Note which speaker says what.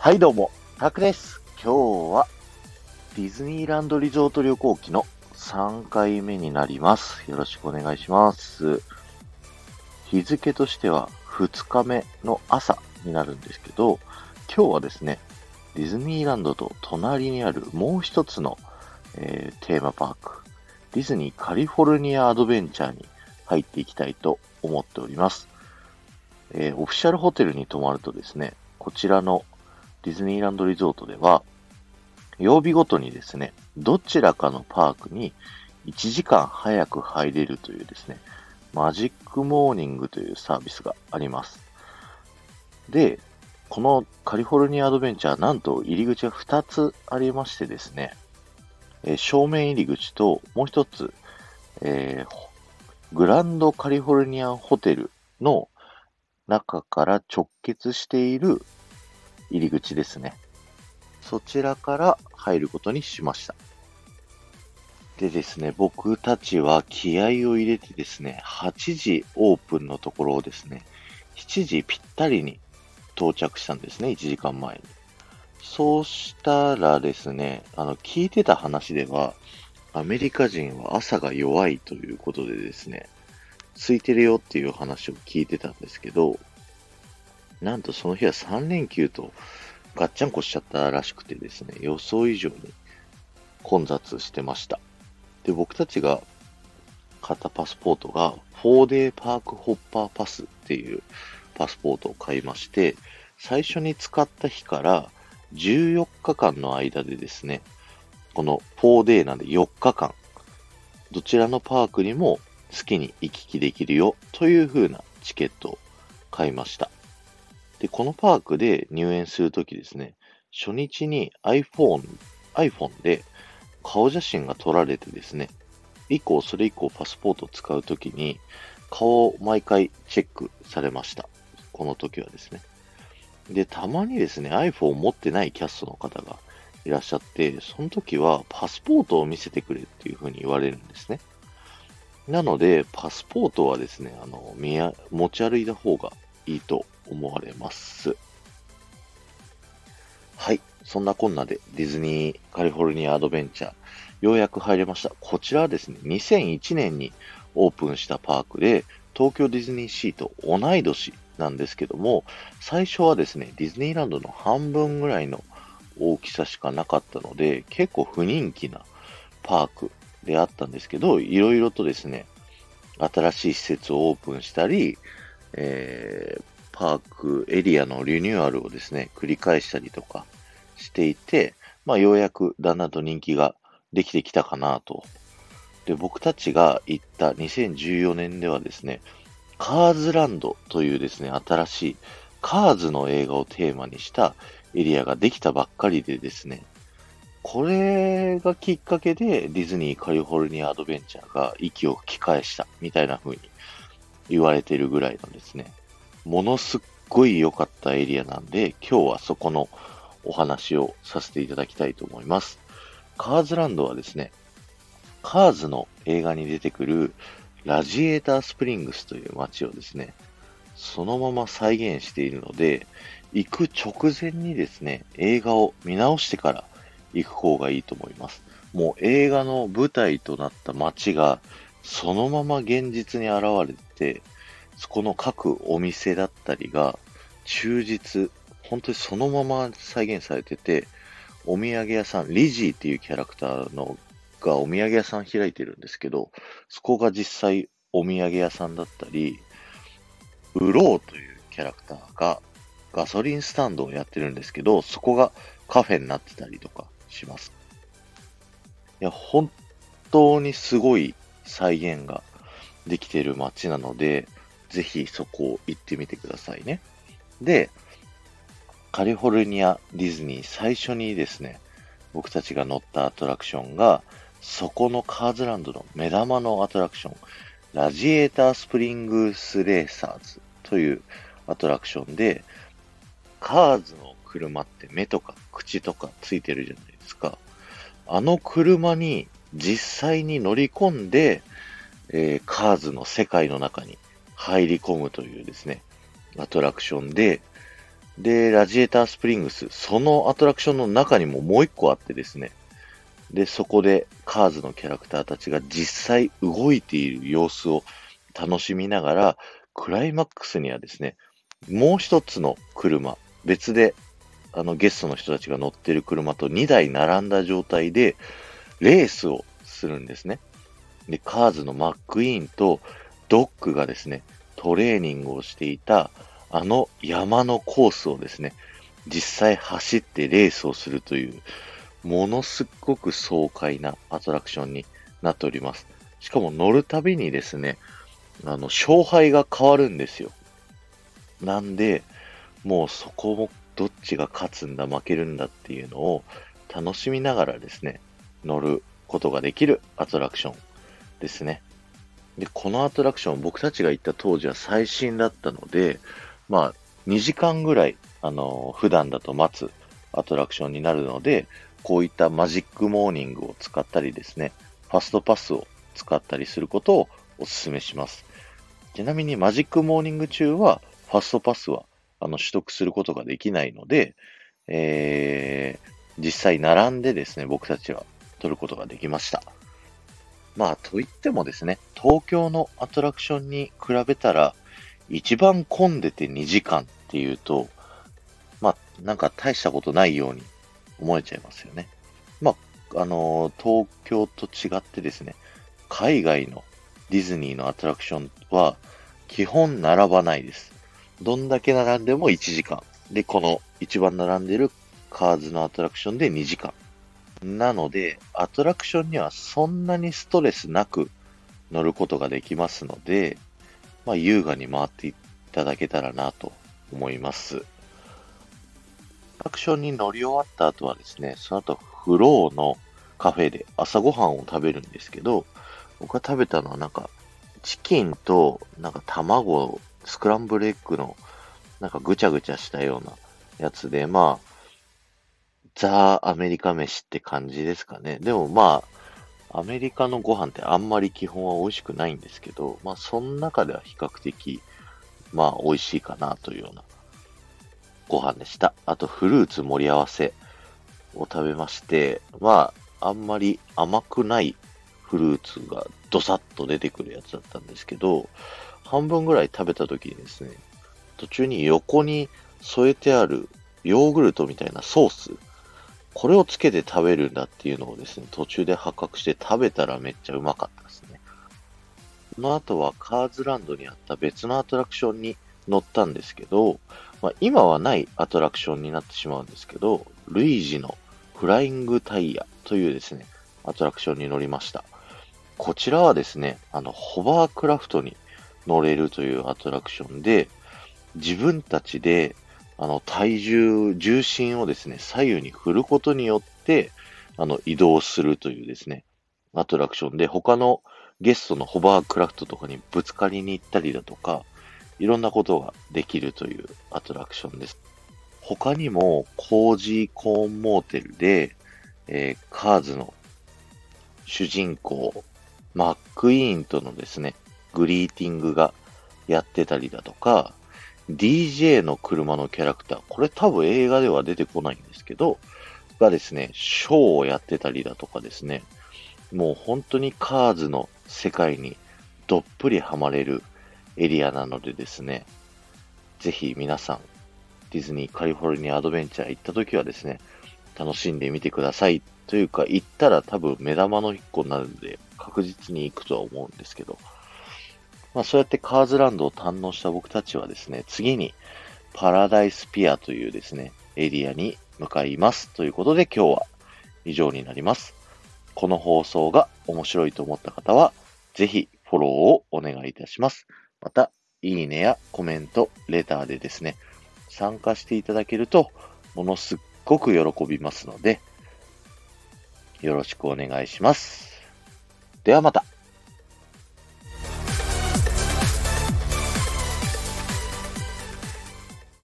Speaker 1: はいどうも、タクです。今日はディズニーランドリゾート旅行記の3回目になります。よろしくお願いします。日付としては2日目の朝になるんですけど、今日はですね、ディズニーランドと隣にあるもう一つの、えーテーマパーク、ディズニーカリフォルニアアドベンチャーに入っていきたいと思っております。えーオフィシャルホテルに泊まるとですね、こちらのディズニーランドリゾートでは、曜日ごとにですね、どちらかのパークに1時間早く入れるというですね、マジックモーニングというサービスがあります。で、このカリフォルニアアドベンチャー、なんと入り口が2つありましてですね、え正面入り口ともう一つ、えーグランドカリフォルニアホテルの中から直結している入り口ですね。そちらから入ることにしました。でですね、僕たちは気合を入れてですね、8時オープンのところをですね、7時ぴったりに到着したんですね、1時間前に。そうしたらですね、あの、聞いてた話では、アメリカ人は朝が弱いということでですね、空いてるよっていう話を聞いてたんですけど、なんとその日は3連休とガッチャンコしちゃったらしくてですね、予想以上に混雑してました。で、僕たちが買ったパスポートが 4day パークホッパーパスっていうパスポートを買いまして、最初に使った日から14日間の間でですね、この 4day なんで4日間、どちらのパークにも好きに行き来できるよという風なチケットを買いました。で、このパークで入園するときですね、初日に iPhone、iPhone で顔写真が撮られてですね、以降、それ以降パスポートを使うときに顔を毎回チェックされました。この時はですね。で、たまにですね、iPhone を持ってないキャストの方がいらっしゃって、その時はパスポートを見せてくれっていうふうに言われるんですね。なので、パスポートはですね、あの、見や持ち歩いた方がいいと思われます。はい。そんなこんなでディズニーカリフォルニアアドベンチャー、ようやく入れました。こちらはですね、2001年にオープンしたパークで、東京ディズニーシーと同い年なんですけども、最初はですね、ディズニーランドの半分ぐらいの大きさしかなかったので、結構不人気なパークであったんですけど、いろいろとですね、新しい施設をオープンしたり、えーパークエリアのリニューアルをですね、繰り返したりとかしていて、まあ、ようやくだんだんと人気ができてきたかなと。で、僕たちが行った2014年ではですね、カーズランドというですね、新しいカーズの映画をテーマにしたエリアができたばっかりでですね、これがきっかけでディズニーカリフォルニアアドベンチャーが息を吹き返したみたいな風に言われてるぐらいのですね、ものすっごい良かったエリアなんで、今日はそこのお話をさせていただきたいと思います。カーズランドはですね、カーズの映画に出てくるラジエータースプリングスという街をですね、そのまま再現しているので、行く直前にですね、映画を見直してから行く方がいいと思います。もう映画の舞台となった街がそのまま現実に現れて、そこの各お店だったりが忠実、本当にそのまま再現されてて、お土産屋さん、リジーっていうキャラクターのがお土産屋さん開いてるんですけど、そこが実際お土産屋さんだったり、ウローというキャラクターがガソリンスタンドをやってるんですけど、そこがカフェになってたりとかします。いや、本当にすごい再現ができてる街なので、ぜひそこを行ってみてくださいね。で、カリフォルニアディズニー最初にですね、僕たちが乗ったアトラクションが、そこのカーズランドの目玉のアトラクション、ラジエータースプリングスレーサーズというアトラクションで、カーズの車って目とか口とかついてるじゃないですか。あの車に実際に乗り込んで、えーカーズの世界の中に入り込むというですね、アトラクションで、で、ラジエータースプリングス、そのアトラクションの中にももう一個あってですね、で、そこでカーズのキャラクターたちが実際動いている様子を楽しみながら、クライマックスにはですね、もう一つの車、別であのゲストの人たちが乗ってる車と2台並んだ状態でレースをするんですね。で、カーズのマックイーンとドッグがですね、トレーニングをしていたあの山のコースをですね、実際走ってレースをするという、ものすっごく爽快なアトラクションになっております。しかも乗るたびにですね、あの、勝敗が変わるんですよ。なんで、もうそこもどっちが勝つんだ、負けるんだっていうのを楽しみながらですね、乗ることができるアトラクションですね。で、このアトラクション、僕たちが行った当時は最新だったので、まあ、2時間ぐらい、あの、普段だと待つアトラクションになるので、こういったマジックモーニングを使ったりですね、ファストパスを使ったりすることをお勧めします。ちなみにマジックモーニング中は、ファストパスはあの取得することができないので、えー、実際並んでですね、僕たちは取ることができました。まあ、といってもですね、東京のアトラクションに比べたら、一番混んでて2時間っていうと、まあ、なんか大したことないように思えちゃいますよね。まあ、あのー、東京と違ってですね、海外のディズニーのアトラクションは基本並ばないです。どんだけ並んでも1時間。で、この一番並んでるカーズのアトラクションで2時間。なので、アトラクションにはそんなにストレスなく乗ることができますので、まあ、優雅に回っていただけたらなと思います。アクションに乗り終わった後はですね、その後、フローのカフェで朝ごはんを食べるんですけど、僕が食べたのはなんか、チキンと、なんか卵スクランブルエッグの、なんかぐちゃぐちゃしたようなやつで、まあ、ザ・アメリカ飯って感じですかね。でもまあ、アメリカのご飯ってあんまり基本は美味しくないんですけど、まあ、その中では比較的、まあ、美味しいかなというようなご飯でした。あと、フルーツ盛り合わせを食べまして、まあ、あんまり甘くないフルーツがドサッと出てくるやつだったんですけど、半分ぐらい食べた時にですね、途中に横に添えてあるヨーグルトみたいなソース、これをつけて食べるんだっていうのをですね、途中で発覚して食べたらめっちゃうまかったですね。その後はカーズランドにあった別のアトラクションに乗ったんですけど、まあ、今はないアトラクションになってしまうんですけど、ルイージのフライングタイヤというですね、アトラクションに乗りました。こちらはですね、あの、ホバークラフトに乗れるというアトラクションで、自分たちで、あの、体重、重心をですね、左右に振ることによって、あの、移動するというですね、アトラクションで、他のゲストのホバークラフトとかにぶつかりに行ったりだとか、いろんなことができるというアトラクションです。他にも、コージーコーンモーテルで、えー、カーズの主人公、マックイーンとのですね、グリーティングがやってたりだとか、DJ の車のキャラクター、これ多分映画では出てこないんですけど、がですね、ショーをやってたりだとかですね、もう本当にカーズの世界にどっぷりハマれるエリアなのでですね、ぜひ皆さん、ディズニーカリフォルニアアドベンチャー行った時はですね、楽しんでみてください。というか、行ったら多分目玉の一個になるので、確実に行くとは思うんですけど、まあ、そうやってカーズランドを堪能した僕たちはですね、次にパラダイスピアというですね、エリアに向かいます。ということで今日は以上になります。この放送が面白いと思った方は、ぜひフォローをお願いいたします。また、いいねやコメント、レターでですね、参加していただけると、ものすっごく喜びますので、よろしくお願いします。ではまた。